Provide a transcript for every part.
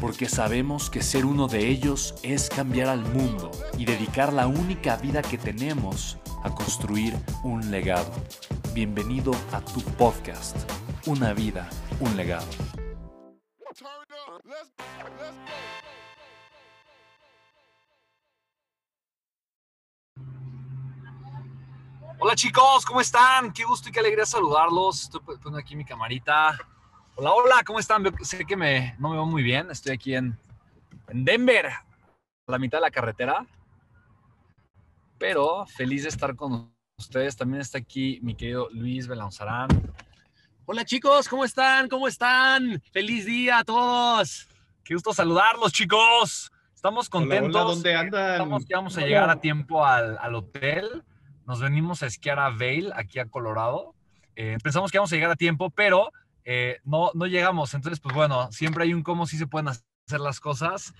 porque sabemos que ser uno de ellos es cambiar al mundo y dedicar la única vida que tenemos a construir un legado. Bienvenido a tu podcast, Una vida, un legado. Hola chicos, ¿cómo están? Qué gusto y qué alegría saludarlos. Estoy poniendo aquí mi camarita Hola, hola, ¿cómo están? Sé que me, no me veo muy bien. Estoy aquí en, en Denver, a la mitad de la carretera. Pero feliz de estar con ustedes. También está aquí mi querido Luis Belanzarán. Hola chicos, ¿cómo están? ¿Cómo están? Feliz día a todos. Qué gusto saludarlos, chicos. Estamos contentos. Hola, ¿dónde andan? Estamos que vamos a llegar a tiempo al, al, hotel. Nos venimos a esquiar a Vail, aquí a Colorado. Eh, pensamos que íbamos a llegar a tiempo, pero eh, no, no llegamos. Entonces, pues bueno, siempre hay un cómo sí se pueden hacer las cosas.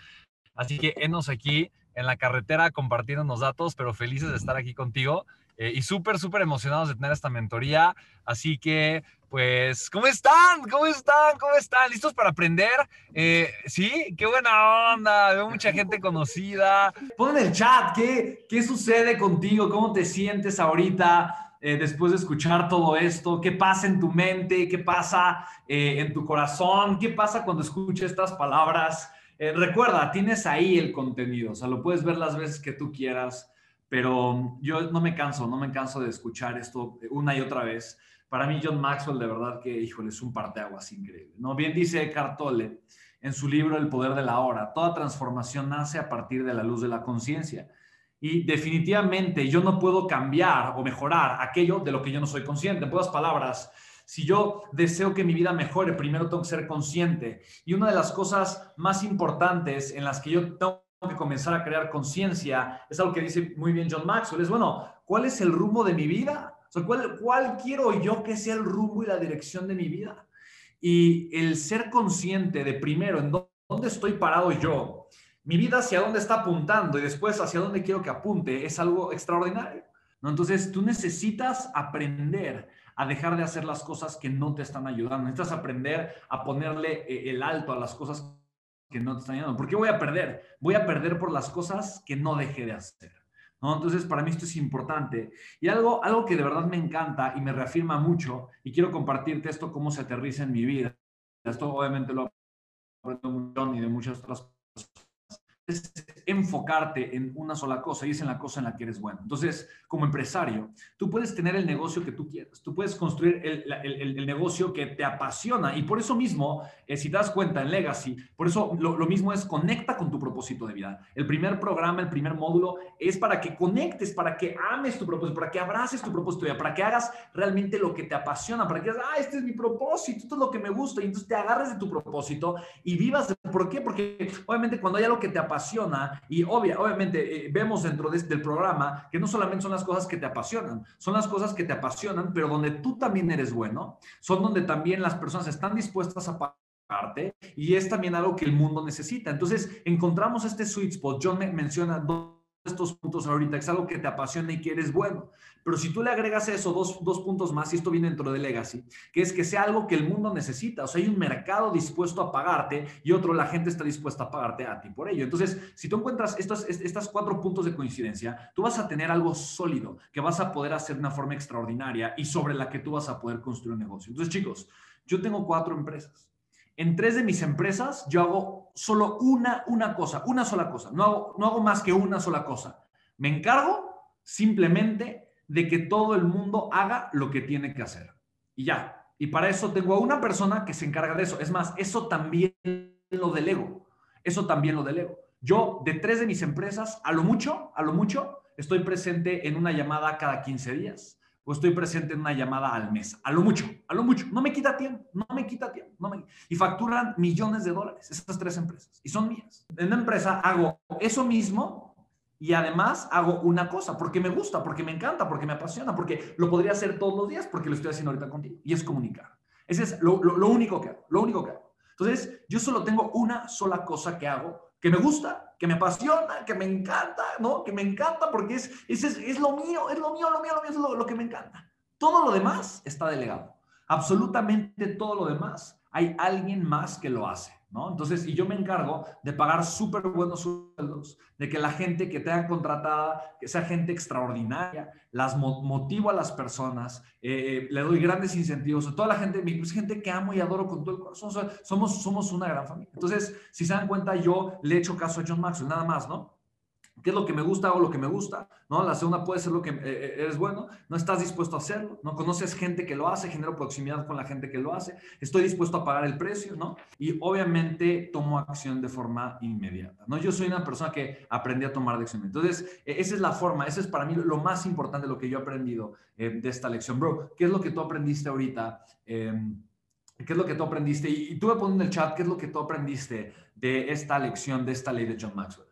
Así que enos aquí en la carretera compartiéndonos datos, pero felices de estar aquí contigo eh, y súper, súper emocionados de tener esta mentoría. Así que, pues, ¿cómo están? ¿Cómo están? ¿Cómo están? ¿Listos para aprender? Eh, sí, qué buena onda. Veo mucha gente conocida. Pon en el chat, ¿qué, ¿qué sucede contigo? ¿Cómo te sientes ahorita? Eh, después de escuchar todo esto? ¿Qué pasa en tu mente? ¿Qué pasa eh, en tu corazón? ¿Qué pasa cuando escuchas estas palabras? Eh, recuerda, tienes ahí el contenido, o sea, lo puedes ver las veces que tú quieras, pero yo no me canso, no me canso de escuchar esto una y otra vez. Para mí, John Maxwell, de verdad que, híjole, es un parteaguas increíble. ¿no? Bien dice Cartole en su libro El poder de la hora, toda transformación nace a partir de la luz de la conciencia. Y definitivamente yo no puedo cambiar o mejorar aquello de lo que yo no soy consciente. En pocas palabras, si yo deseo que mi vida mejore, primero tengo que ser consciente. Y una de las cosas más importantes en las que yo tengo que comenzar a crear conciencia es algo que dice muy bien John Maxwell. Es, bueno, ¿cuál es el rumbo de mi vida? ¿cuál, ¿Cuál quiero yo que sea el rumbo y la dirección de mi vida? Y el ser consciente de primero en dónde estoy parado yo, mi vida hacia dónde está apuntando y después hacia dónde quiero que apunte es algo extraordinario. ¿no? Entonces, tú necesitas aprender a dejar de hacer las cosas que no te están ayudando. Necesitas aprender a ponerle eh, el alto a las cosas que no te están ayudando. ¿Por qué voy a perder? Voy a perder por las cosas que no dejé de hacer. ¿no? Entonces, para mí esto es importante. Y algo, algo que de verdad me encanta y me reafirma mucho, y quiero compartirte esto, cómo se aterriza en mi vida. Esto obviamente lo aprendo de muchas otras cosas es enfocarte en una sola cosa y es en la cosa en la que eres bueno. Entonces, como empresario, tú puedes tener el negocio que tú quieras, tú puedes construir el, negocio que te apasiona y por eso mismo, eh, si te das cuenta en Legacy, por eso lo, lo, mismo es conecta con tu propósito de vida. El primer programa, el primer módulo es para que conectes, para que ames tu propósito, para que abraces tu propósito de vida, para que hagas realmente lo que te apasiona, para que digas, ah, este es mi propósito, esto es lo que me gusta y entonces te agarres de tu propósito y vivas. ¿Por qué? Porque obviamente cuando hay algo que te apasiona, y obvia, obviamente eh, vemos dentro de, del programa que no solamente son las cosas que te apasionan, son las cosas que te apasionan, pero donde tú también eres bueno, son donde también las personas están dispuestas a pagarte y es también algo que el mundo necesita. Entonces encontramos este sweet spot. John me menciona dos estos puntos ahorita, es algo que te apasiona y que eres bueno. Pero si tú le agregas eso, dos, dos, puntos más, y esto viene dentro de Legacy, que es que sea algo que el mundo necesita. O sea, hay un mercado dispuesto a pagarte y otro, la gente está dispuesta a pagarte a ti por ello. Entonces, si tú encuentras estos, estas cuatro puntos de coincidencia, tú vas a tener algo sólido que vas a poder hacer de una forma extraordinaria y sobre la que tú vas a poder construir un negocio. Entonces, chicos, yo tengo cuatro empresas. En tres de mis empresas yo hago solo una, una cosa, una sola cosa. No hago, no hago más que una sola cosa. Me encargo simplemente de que todo el mundo haga lo que tiene que hacer. Y ya. Y para eso tengo a una persona que se encarga de eso. Es más, eso también lo delego. Eso también lo delego. Yo, de tres de mis empresas, a lo mucho, a lo mucho, estoy presente en una llamada cada 15 días o estoy presente en una llamada al mes. A lo mucho, a lo mucho. No me quita tiempo, no me quita tiempo. No me... Y facturan millones de dólares esas tres empresas y son mías. En una empresa hago eso mismo y además hago una cosa porque me gusta, porque me encanta, porque me apasiona, porque lo podría hacer todos los días porque lo estoy haciendo ahorita contigo y es comunicar. Ese es lo, lo único que hago, lo único que hago. Entonces, yo solo tengo una sola cosa que hago que me gusta, que me apasiona, que me encanta, ¿no? Que me encanta porque es, es, es, lo mío, es lo mío, lo mío, lo mío, es lo, lo que me encanta. Todo lo demás está delegado. Absolutamente todo lo demás hay alguien más que lo hace. Entonces, y yo me encargo de pagar súper buenos sueldos, de que la gente que tenga contratada, que sea gente extraordinaria, las motivo a las personas, eh, le doy grandes incentivos, a toda la gente, es gente que amo y adoro con todo el corazón, somos, somos una gran familia. Entonces, si se dan cuenta, yo le echo caso a John Maxwell, nada más, ¿no? ¿Qué es lo que me gusta o lo que me gusta? ¿no? La segunda puede ser lo que eh, eh, eres bueno, no estás dispuesto a hacerlo, no conoces gente que lo hace, genero proximidad con la gente que lo hace, estoy dispuesto a pagar el precio, ¿no? Y obviamente tomo acción de forma inmediata, ¿no? Yo soy una persona que aprendí a tomar acción. Entonces, e, esa es la forma, esa es para mí lo más importante, lo que yo he aprendido eh, de esta lección. Bro, ¿qué es lo que tú aprendiste ahorita? Em, ¿Qué es lo que tú aprendiste? Y, y tú me pones en el chat, ¿qué es lo que tú aprendiste de esta lección, de esta ley de John Maxwell?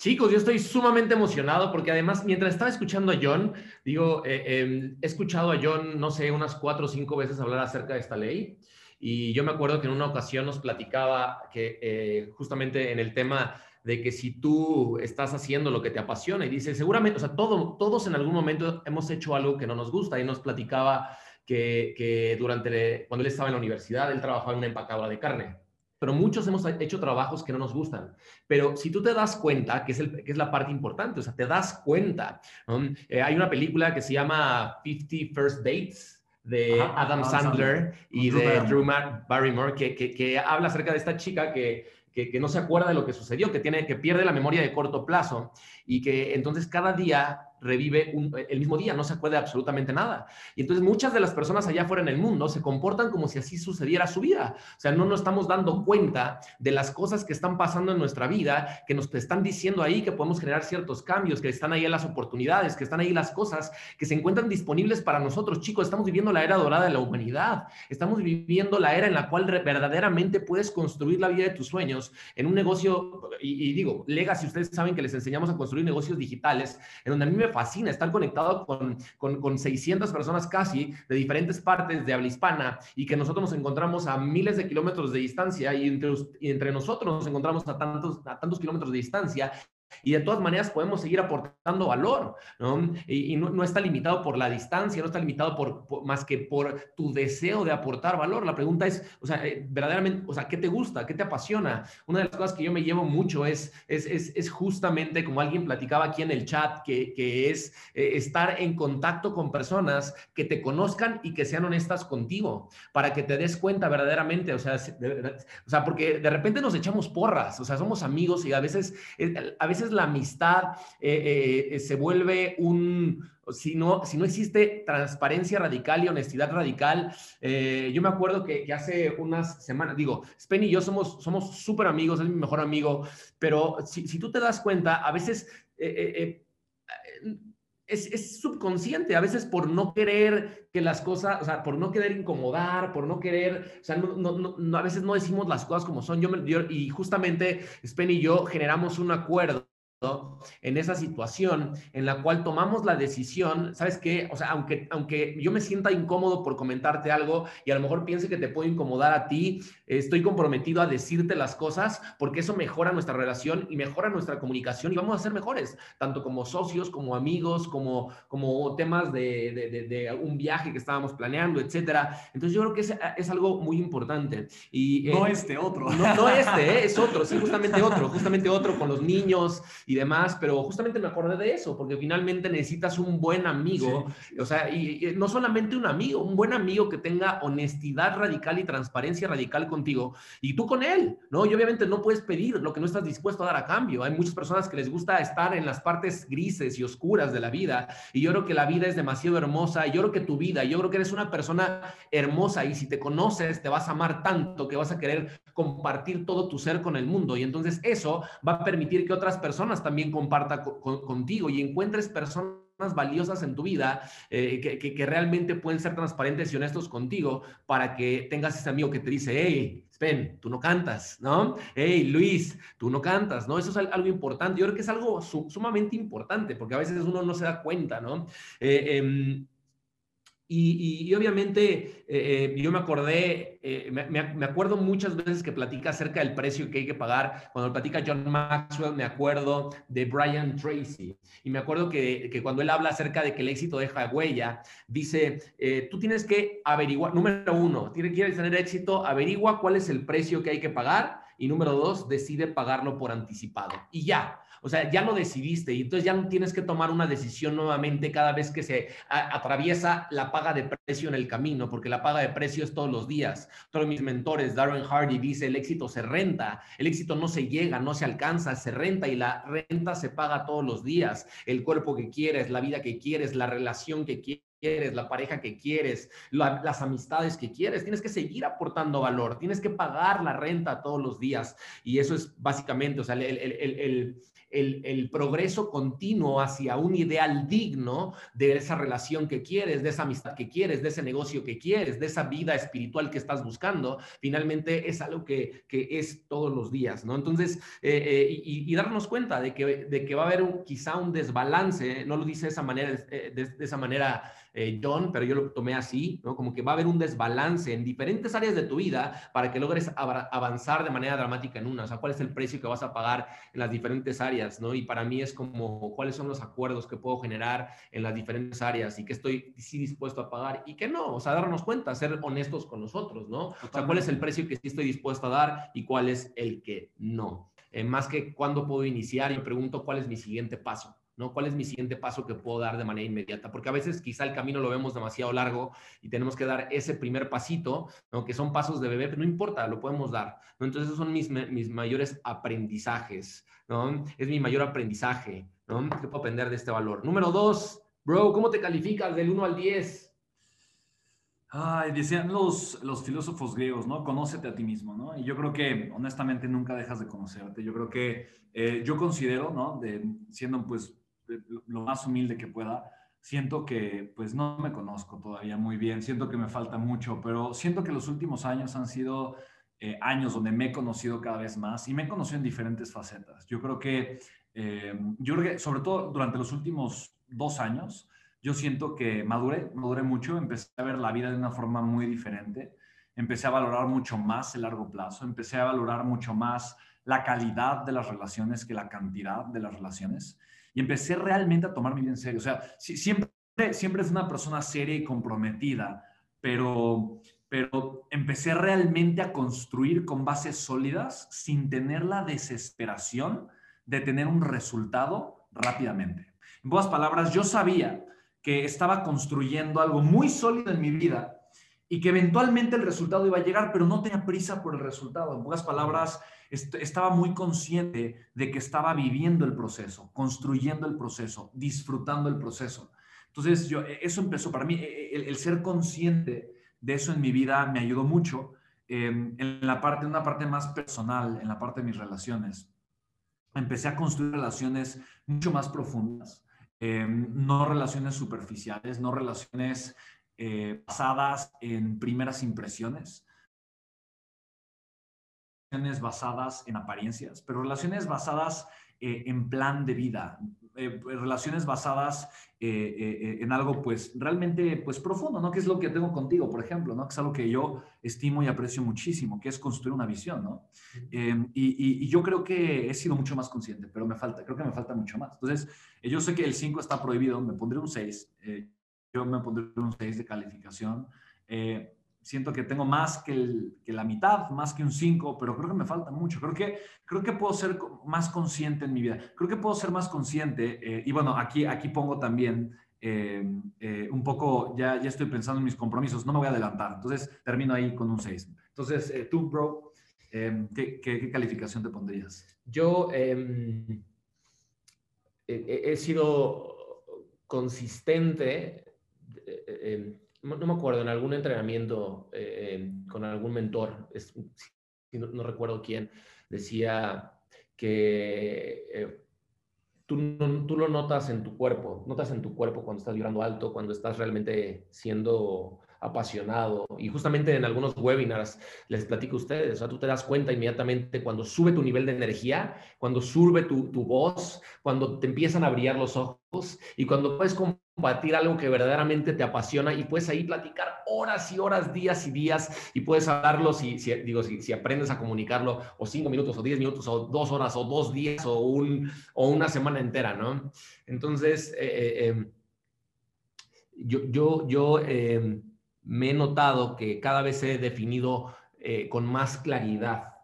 Chicos, yo estoy sumamente emocionado porque además, mientras estaba escuchando a John, digo, eh, em, he escuchado a John, no sé, unas cuatro o cinco veces hablar acerca de esta ley. Y yo me acuerdo que en una ocasión nos platicaba que eh, justamente en el tema de que si tú estás haciendo lo que te apasiona y dice, seguramente, o sea, todo, todos en algún momento hemos hecho algo que no nos gusta y nos platicaba que, que durante, cuando él estaba en la universidad, él trabajaba en una empacadora de carne pero muchos hemos hecho trabajos que no nos gustan. Pero si tú te das cuenta, que es, el, que es la parte importante, o sea, te das cuenta. Eh, hay una película que se llama 50 First Dates de Adam, Sandler, y de Drew Barrymore, que, que, que, habla acerca de esta chica que, que, no se acuerda de lo que sucedió, que, tiene, que pierde la memoria de corto plazo y que entonces cada día revive el mismo día, no se acuerda absolutamente nada. Y entonces muchas de las personas allá afuera en el mundo se comportan como si así sucediera su vida. O sea, no nos estamos dando cuenta de las cosas que están pasando en nuestra vida, que nos están diciendo ahí que podemos generar ciertos cambios, que están ahí las oportunidades, que están ahí las cosas que se encuentran disponibles para nosotros. Chicos, estamos viviendo la era dorada de la humanidad. Estamos viviendo la era en la cual verdaderamente puedes construir la vida de tus sueños en un negocio, y, digo, Legacy, ustedes saben que les enseñamos a construir negocios digitales, en donde a mí me fascina estar conectado con, con, con 600 personas casi de diferentes partes de habla hispana y que nosotros nos encontramos a miles de kilómetros de distancia y entre, entre nosotros nos encontramos a tantos, a tantos kilómetros de distancia y de todas maneras podemos seguir aportando valor, ¿no? Y, no, está limitado por la distancia, no está limitado por, más que por tu deseo de aportar valor. La pregunta es, o sea, eh, verdaderamente, o sea, ¿qué te gusta? ¿Qué te apasiona? Una de las cosas que yo me llevo mucho es, es, es, justamente, como alguien platicaba aquí en el chat, que, que es eh, estar en contacto con personas que te conozcan y que sean honestas contigo, para que te des cuenta verdaderamente, o sea, o sea porque de repente nos echamos porras, o sea, somos amigos y a veces, eh, a veces la amistad eh, eh, se vuelve un, si no, si no existe transparencia radical y honestidad radical, eh, yo me acuerdo que, hace unas semanas, digo, Spen y yo somos somos amigos, es mi mejor amigo, pero si, si, tú te das cuenta, a veces es, es, subconsciente, a veces por no querer que las cosas, o sea, por no querer incomodar, por no querer, o sea, no, no, a veces no decimos las cosas como son. Yo y justamente Spen y yo generamos un acuerdo en esa situación en la cual tomamos la decisión, ¿sabes qué? O sea, aunque, aunque yo me sienta incómodo por comentarte algo y a lo mejor piense que te puede incomodar a ti, estoy comprometido a decirte las cosas porque eso mejora nuestra relación y mejora nuestra comunicación y vamos a ser mejores, tanto como socios, como amigos, como, como temas de, de, de, un viaje que estábamos planeando, etcétera. Entonces yo creo que es, es algo muy importante. Y, no este otro. No, no este, ¿eh? es otro, sí, justamente otro, justamente otro con los niños y demás, pero justamente me acordé de eso, porque finalmente necesitas un buen amigo, o sea, y, no solamente un amigo, un buen amigo que tenga honestidad radical y transparencia radical contigo, y tú con él, ¿no? Y obviamente no puedes pedir lo que no estás dispuesto a dar a cambio. Hay muchas personas que les gusta estar en las partes grises y oscuras de la vida, y yo creo que la vida es demasiado hermosa, y yo creo que tu vida, yo creo que eres una persona hermosa, y si te conoces, te vas a amar tanto que vas a querer compartir todo tu ser con el mundo, y entonces eso va a permitir que otras personas también compartan contigo y encuentres personas valiosas en tu vida eh, que, que, realmente pueden ser transparentes y honestos contigo para que tengas ese amigo que te dice, hey, Sven, tú no cantas, ¿no? Hey, Luis, tú no cantas, ¿no? Eso es algo importante. Yo creo que es algo sumamente importante porque a veces uno no se da cuenta, ¿no? Eh, em, y, obviamente eh, eh, yo me acordé, eh, me, acuerdo muchas veces que platica acerca del precio que hay que pagar. Cuando platica John Maxwell, me acuerdo de Brian Tracy. Y me acuerdo que, que cuando él habla acerca de que el éxito deja huella, dice, tú tienes que averiguar, número uno, quieres tener éxito, averigua cuál es el precio que hay que pagar. Y número dos, decide pagarlo por anticipado. Y ya, o sea, ya lo decidiste y entonces ya no tienes que tomar una decisión nuevamente cada vez que se atraviesa la paga de precio en el camino, porque la paga de precio es todos los días. Todos mis mentores, Darren Hardy dice, el éxito se renta, el éxito no se llega, no se alcanza, se renta y la renta se paga todos los días. El cuerpo que quieres, la vida que quieres, la relación que quieres la pareja que quieres, las amistades que quieres, tienes que seguir aportando valor, tienes que pagar la renta todos los días. Y eso es básicamente, o sea, el, el, el, progreso continuo hacia un ideal digno de esa relación que quieres, de esa amistad que quieres, de ese negocio que quieres, de esa vida espiritual que estás buscando, finalmente es algo que, es todos los días, ¿no? Entonces, eh, eh, y, darnos cuenta de que, de que va a haber un, quizá un desbalance, no lo dice de esa manera, eh, de esa manera eh, John, pero yo lo tomé así, ¿no? Como que va a haber un desbalance en diferentes áreas de tu vida para que logres avanzar de manera dramática en una. O sea, cuál es el precio que vas a pagar en las diferentes áreas, ¿no? Y para mí es como cuáles son los acuerdos que puedo generar en las diferentes áreas y que estoy sí dispuesto a pagar y que no. O sea, darnos cuenta, ser honestos con nosotros, ¿no? O sea, cuál es el precio que sí estoy dispuesto a dar y cuál es el que no. Eh, más que cuándo puedo iniciar, yo pregunto cuál es mi siguiente paso. ¿No? ¿Cuál es mi siguiente paso que puedo dar de manera inmediata? Porque a veces quizá el camino lo vemos demasiado largo y tenemos que dar ese primer pasito, ¿no? Que son pasos de bebé, pero no importa, lo podemos dar, ¿no? Entonces esos son mis, mis mayores aprendizajes, ¿no? Es mi mayor aprendizaje, ¿no? ¿Qué puedo aprender de este valor? Número dos, bro, ¿cómo te calificas del 1 al 10? Ay, decían los, los filósofos griegos, ¿no? Conócete a ti mismo, ¿no? Y yo creo que honestamente nunca dejas de conocerte. Yo creo que eh, yo considero, ¿no? De, siendo pues lo más humilde que pueda. Siento que pues no me conozco todavía muy bien, siento que me falta mucho, pero siento que los últimos años han sido eh, años donde me he conocido cada vez más y me he conocido en diferentes facetas. Yo creo que, eh, yo creo que sobre todo durante los últimos dos años, yo siento que maduré, maduré mucho, empecé a ver la vida de una forma muy diferente, empecé a valorar mucho más el largo plazo, empecé a valorar mucho más la calidad de las relaciones que la cantidad de las relaciones y empecé realmente a tomarme bien en serio. O sea, siempre, siempre es una persona seria y comprometida, pero, pero empecé realmente a construir con bases sólidas sin tener la desesperación de tener un resultado rápidamente. En pocas palabras, yo sabía que estaba construyendo algo muy sólido en mi vida y que eventualmente el resultado iba a llegar, pero no tenía prisa por el resultado. En pocas palabras, estaba muy consciente de que estaba viviendo el proceso, construyendo el proceso, disfrutando el proceso. Entonces, yo, e, eso empezó para mí, e, e, el, ser consciente de eso en mi vida me ayudó mucho em, en la parte, una parte más personal, en la parte de mis relaciones. Empecé a construir relaciones mucho más profundas, em, no relaciones superficiales, no relaciones eh, basadas en primeras impresiones, relaciones basadas en apariencias, pero relaciones basadas eh, en plan de vida, eh, relaciones basadas eh, en algo pues realmente pues profundo, ¿no? Que es lo que tengo contigo, por ejemplo, ¿no? Que es algo que yo estimo y aprecio muchísimo, que es construir una visión, ¿no? Em, y, y, yo creo que he sido mucho más consciente, pero me falta, creo que me falta mucho más. Entonces, yo sé que el 5 está prohibido, me pondré un 6, yo me pondré un 6 de calificación siento que tengo más que, la mitad, más que un 5, pero creo que me falta mucho. Creo que, creo que puedo ser más consciente en mi vida. Creo que puedo ser más consciente. Eh, y bueno, aquí, aquí pongo también eh, eh, un poco, ya, ya estoy pensando en mis compromisos, no me voy a adelantar. Entonces, termino ahí con un 6. Entonces, tú, bro, ¿qué, qué, calificación te pondrías? Yo em, he sido consistente no, me acuerdo, en algún entrenamiento eh, con algún mentor, no, recuerdo quién, decía que eh, tú, lo notas en tu cuerpo, notas en tu cuerpo cuando estás vibrando alto, cuando estás realmente siendo apasionado. Y justamente en algunos webinars les platico a ustedes, o sea, tú te das cuenta inmediatamente cuando sube tu nivel de energía, cuando sube tu, tu voz, cuando te empiezan a brillar los ojos y cuando puedes combatir algo que verdaderamente te apasiona y puedes ahí platicar horas y horas, días y días y puedes hablarlo si, si digo, si, si, aprendes a comunicarlo o cinco minutos o diez minutos o dos horas o dos días o, un, o una semana entera, ¿no? Entonces, eh, eh, em, yo, yo, yo em, me he notado que cada vez he definido eh, con más claridad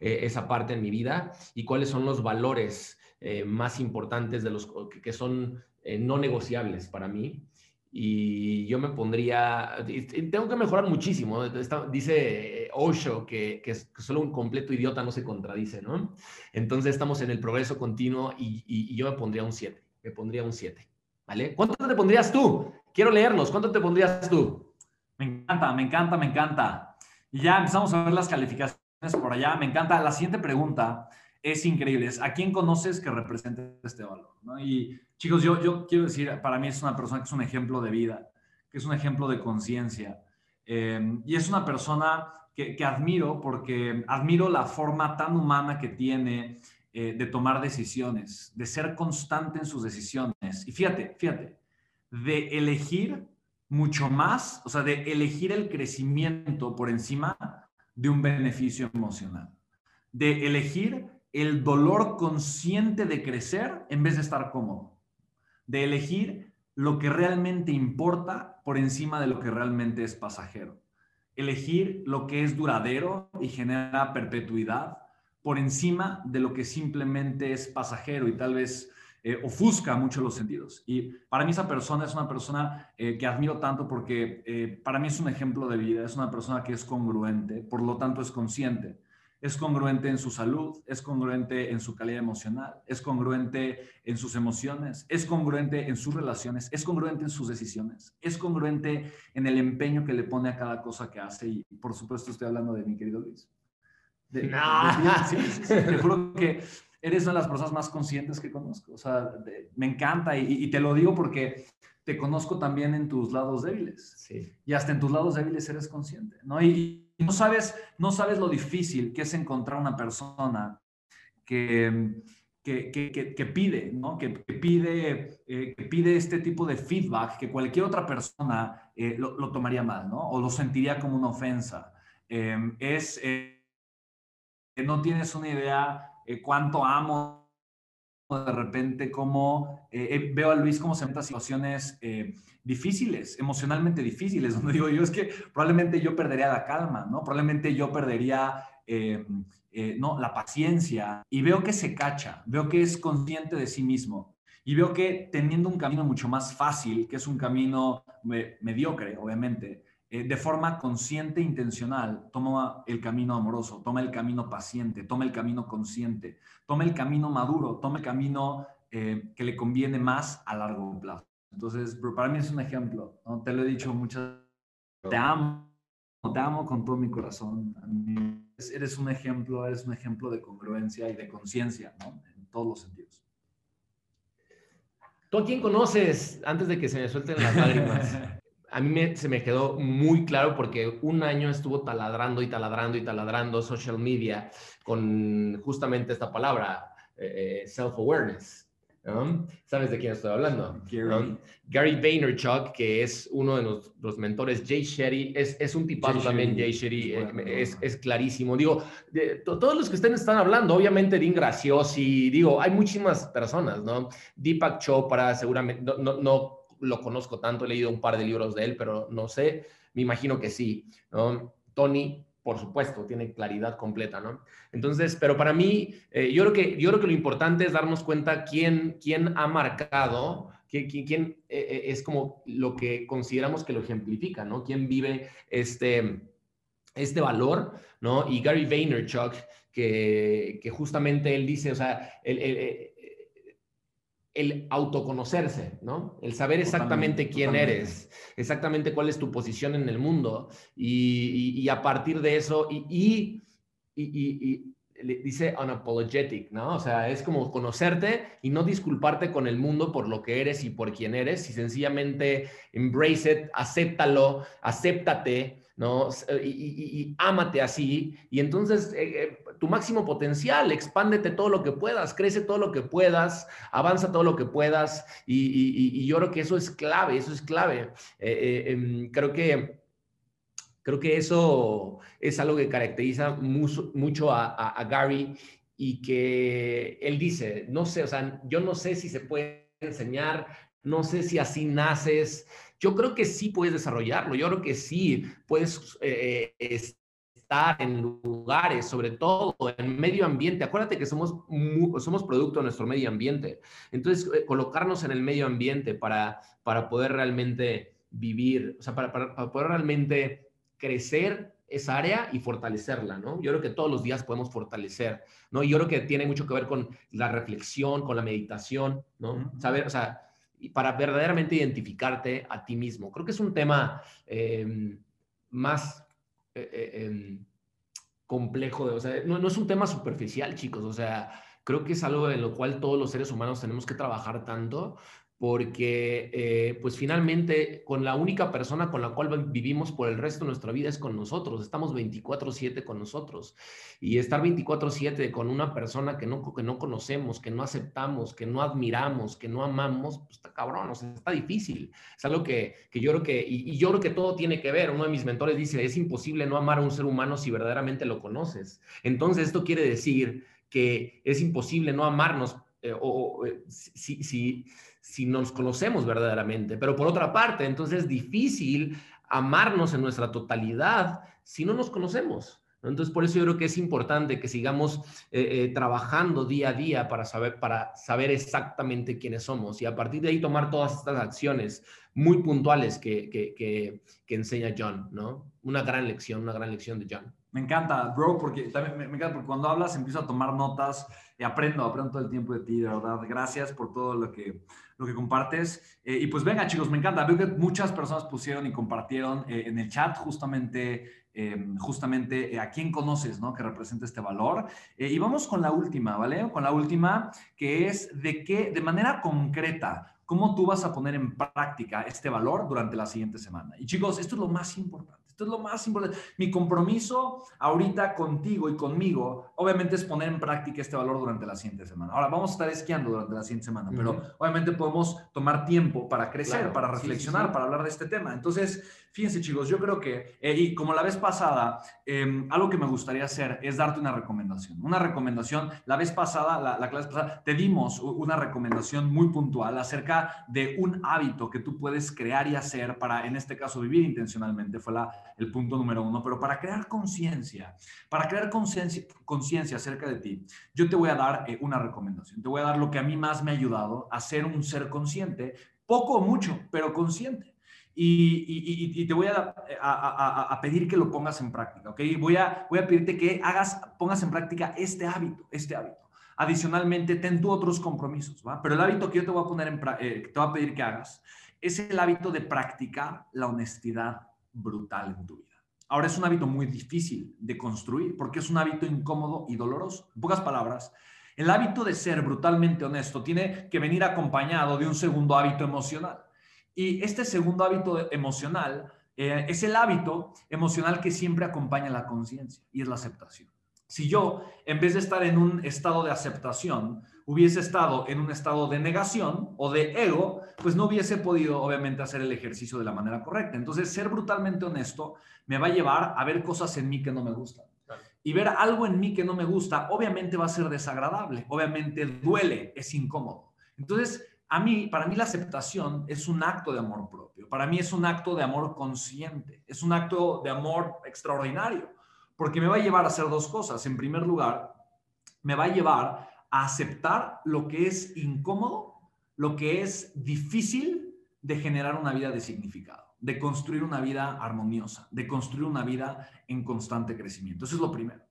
eh, esa parte en mi vida y cuáles son los valores eh, más importantes de los que, son no negociables para mí. Y yo me pondría, tengo que mejorar muchísimo. dice Osho que, que, solo un completo idiota no se contradice, ¿no? Entonces estamos en el progreso continuo y, yo me pondría un 7, me pondría un 7, ¿vale? ¿Cuánto te pondrías tú? Quiero leerlos, ¿cuánto te pondrías tú? Me encanta, me encanta, me encanta. Y ya empezamos a ver las calificaciones por allá. Me encanta. La siguiente pregunta es increíble. ¿A quién conoces que represente este valor? Y chicos, yo, yo quiero decir, para mí es una persona que es un ejemplo de vida, que es un ejemplo de conciencia. Eh, y es una persona que, admiro porque admiro la forma tan humana que tiene eh, de tomar decisiones, de ser constante en sus decisiones. Y fíjate, fíjate, de elegir mucho más, o sea, de elegir el crecimiento por encima de un beneficio emocional, de elegir el dolor consciente de crecer en vez de estar cómodo, de elegir lo que realmente importa por encima de lo que realmente es pasajero, elegir lo que es duradero y genera perpetuidad por encima de lo que simplemente es pasajero y tal vez eh, ofusca mucho los sentidos. Y para mí esa persona es una persona eh, que admiro tanto porque eh, para mí es un ejemplo de vida, es una persona que es congruente, por lo tanto es consciente. Es congruente en su salud, es congruente en su calidad emocional, es congruente en sus emociones, es congruente en sus relaciones, es congruente en sus decisiones, es congruente en el empeño que le pone a cada cosa que hace. Y por supuesto estoy hablando de mi querido Luis. De, te juro que eres una de las personas más conscientes que conozco. O sea, me encanta y, te lo digo porque te conozco también en tus lados débiles. Sí. Y hasta en tus lados débiles eres consciente, ¿no? Y, no, sabes, no sabes lo difícil que es encontrar una persona que, que, que, que pide, ¿no? Que, pide, eh, que pide este tipo de feedback que cualquier otra persona eh, lo, lo, tomaría mal, ¿no? O lo sentiría como una ofensa. Eh, es, no tienes una idea eh, cuánto amo de repente cómo eh, eh, veo a Luis cómo se mete a situaciones difíciles, emocionalmente difíciles, donde digo yo es que probablemente yo perdería la calma, ¿no? Probablemente yo perdería no, la paciencia y veo que se cacha, veo que es consciente de sí mismo y veo que teniendo un camino mucho más fácil, que es un camino mediocre, obviamente, eh, de forma consciente e intencional, toma el camino amoroso, toma el camino paciente, toma el camino consciente, toma el camino maduro, toma el camino eh, que le conviene más a largo plazo. Entonces, para mí es un ejemplo, ¿no? te lo he dicho muchas te amo, te amo con todo mi corazón. Eres un ejemplo, eres un ejemplo de congruencia y de conciencia, ¿no? En todos los sentidos. ¿Tú a quién conoces antes de que se me suelten las lágrimas? a mí se me quedó muy claro porque un año estuvo taladrando y taladrando y taladrando social media con justamente esta palabra, eh, eh, self-awareness. ¿Sabes de quién estoy hablando? Gary. Vaynerchuk, que es uno de los, mentores, Jay Shetty, es, es un tipazo también, Jay Shetty, eh, es, es, clarísimo. Digo, de, todos los que estén están hablando, obviamente Dean Graciosi, digo, hay muchísimas personas, ¿no? Deepak Chopra, seguramente, no, no, no lo conozco tanto, he leído un par de libros de él, pero no sé. Me imagino que sí. Tony, por supuesto, tiene claridad completa, ¿no? Entonces, pero para mí, eh, yo, creo que, yo creo que lo importante es darnos cuenta quién, quién ha marcado, quién, quién, eh, eh, es como lo que consideramos que lo ejemplifica, ¿no? Quién vive este, este valor, ¿no? Y Gary Vaynerchuk, que, que justamente él dice, o sea, el, el autoconocerse, ¿no? El saber exactamente quién eres, exactamente cuál es tu posición en el mundo y, a partir de eso, y, y, dice unapologetic, ¿no? O sea, es como conocerte y no disculparte con el mundo por lo que eres y por quién eres, y sencillamente embrace it, acéptalo, acéptate, ¿no? Y, y, ámate así, y entonces eh, eh, tu máximo potencial, expándete todo lo que puedas, crece todo lo que puedas, avanza todo lo que puedas, y, yo creo que eso es clave, eso es clave. Eh, em, creo que... Creo que eso es algo que caracteriza mucho, a, Gary y que él dice, no sé, o sea, yo no sé si se puede enseñar, no sé si así naces, yo creo que sí puedes desarrollarlo, yo creo que sí puedes eh, estar en lugares, sobre todo en medio ambiente. Acuérdate que somos, somos producto de nuestro medio ambiente. Entonces, eh, colocarnos en el medio ambiente para, para poder realmente vivir, o sea, para, para, poder realmente crecer esa área y fortalecerla, ¿no? Yo creo que todos los días podemos fortalecer, ¿no? Y yo creo que tiene mucho que ver con la reflexión, con la meditación, ¿no? Saber, o sea, para verdaderamente identificarte a ti mismo. Creo que es un tema em, más eh, eh, em, complejo, de, o sea, no, no, es un tema superficial, chicos, o sea, creo que es algo en lo cual todos los seres humanos tenemos que trabajar tanto, porque eh, pues finalmente con la única persona con la cual vivimos por el resto de nuestra vida es con nosotros, estamos 24/7 con nosotros. Y estar 24/7 con una persona que no, que no conocemos, que no aceptamos, que no admiramos, que no amamos, pues está cabrón, o sea, está difícil, es algo que, que yo creo que, y, y, yo creo que todo tiene que ver, uno de mis mentores dice, es imposible no amar a un ser humano si verdaderamente lo conoces, entonces esto quiere decir que es imposible no amarnos eh, o, eh, si, si, si, nos conocemos verdaderamente. Pero por otra parte, entonces es difícil amarnos en nuestra totalidad si no nos conocemos. Entonces, por eso yo creo que es importante que sigamos eh, trabajando día a día para saber, para saber exactamente quiénes somos y a partir de ahí tomar todas estas acciones muy puntuales que, que, que, que enseña John, ¿no? Una gran lección, una gran lección de John. Me encanta, bro, porque también me, encanta porque cuando hablas empiezo a tomar notas y aprendo, aprendo todo el tiempo de ti, de verdad. Gracias por todo lo que, lo que compartes. Eh, y pues venga, chicos, me encanta. Veo que muchas personas pusieron y compartieron eh, en el chat justamente, em, justamente eh, a quién conoces, ¿no? Que representa este valor. y vamos con la última, ¿vale? Con la última, que es de qué, de manera concreta, cómo tú vas a poner en práctica este valor durante la siguiente semana. Y chicos, esto es lo más importante. Esto es lo más importante. Mi compromiso ahorita contigo y conmigo, obviamente, es poner en práctica este valor durante la siguiente semana. Ahora, vamos a estar esquiando durante la siguiente semana, pero obviamente podemos tomar tiempo para crecer, para reflexionar, para hablar de este tema. Entonces, fíjense, chicos, yo creo que, eh, y como la vez pasada, em, algo que me gustaría hacer es darte una recomendación. Una recomendación, la vez pasada, la, la clase pasada, te dimos una recomendación muy puntual acerca de un hábito que tú puedes crear y hacer para, en este caso, vivir intencionalmente. Fue la el punto número uno, pero para crear conciencia, para crear conciencia acerca de ti, yo te voy a dar eh, una recomendación, te voy a dar lo que a mí más me ha ayudado a ser un ser consciente, poco o mucho, pero consciente. Y, te voy a, pedir que lo pongas en práctica, ¿ok? Voy a, voy a pedirte que hagas, pongas en práctica este hábito, este hábito. Adicionalmente, ten tú otros compromisos, ¿va? Pero el hábito que yo te voy a poner en, eh, te voy a pedir que hagas es el hábito de practicar la honestidad brutal en tu vida. Ahora es un hábito muy difícil de construir porque es un hábito incómodo y doloroso. En pocas palabras, el hábito de ser brutalmente honesto tiene que venir acompañado de un segundo hábito emocional. Y este segundo hábito emocional eh, es el hábito emocional que siempre acompaña la conciencia y es la aceptación. Si yo, en vez de estar en un estado de aceptación, hubiese estado en un estado de negación o de ego, pues no hubiese podido obviamente hacer el ejercicio de la manera correcta. Entonces, ser brutalmente honesto me va a llevar a ver cosas en mí que no me gustan. Y ver algo en mí que no me gusta, obviamente va a ser desagradable, obviamente duele, es incómodo. Entonces, a mí, para mí la aceptación es un acto de amor propio. Para mí es un acto de amor consciente. Es un acto de amor extraordinario. Porque me va a llevar a hacer dos cosas. En primer lugar, me va a llevar a aceptar lo que es incómodo, lo que es difícil de generar una vida de significado, de construir una vida armoniosa, de construir una vida en constante crecimiento. Eso es lo primero.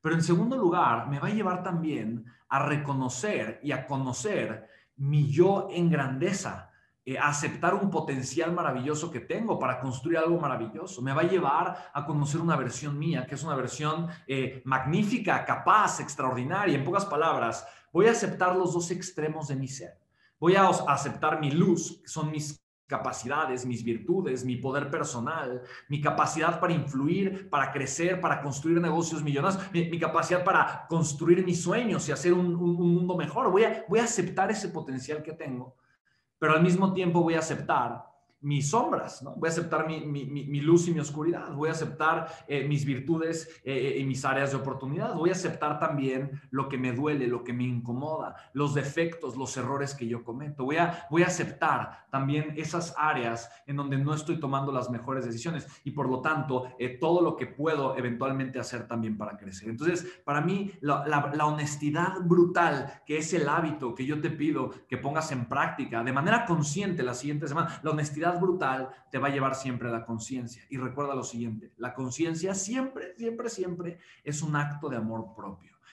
Pero en segundo lugar, me va a llevar también a reconocer y a conocer mi yo en grandeza, eh, aceptar un potencial maravilloso que tengo para construir algo maravilloso. Me va a llevar a conocer una versión mía, que es una versión eh, magnífica, capaz, extraordinaria. En pocas palabras, voy a aceptar los dos extremos de mi ser. Voy a aceptar mi luz, que son mis capacidades, mis virtudes, mi poder personal, mi capacidad para influir, para crecer, para construir negocios millonarios, mi, capacidad para construir mis sueños y hacer un, mundo mejor. Voy a, voy a aceptar ese potencial que tengo, pero al mismo tiempo voy a aceptar mis sombras, ¿no? Voy a aceptar mi, luz y mi oscuridad, voy a aceptar eh, mis virtudes eh, y mis áreas de oportunidad, voy a aceptar también lo que me duele, lo que me incomoda, los defectos, los errores que yo cometo, voy a, voy a aceptar también esas áreas en donde no estoy tomando las mejores decisiones y por lo tanto eh, todo lo que puedo eventualmente hacer también para crecer. Entonces, para mí, la, la honestidad brutal, que es el hábito que yo te pido que pongas en práctica de manera consciente la siguiente semana, la honestidad brutal te va a llevar siempre a la conciencia. Y recuerda lo siguiente, la conciencia siempre, siempre, siempre es un acto de amor propio.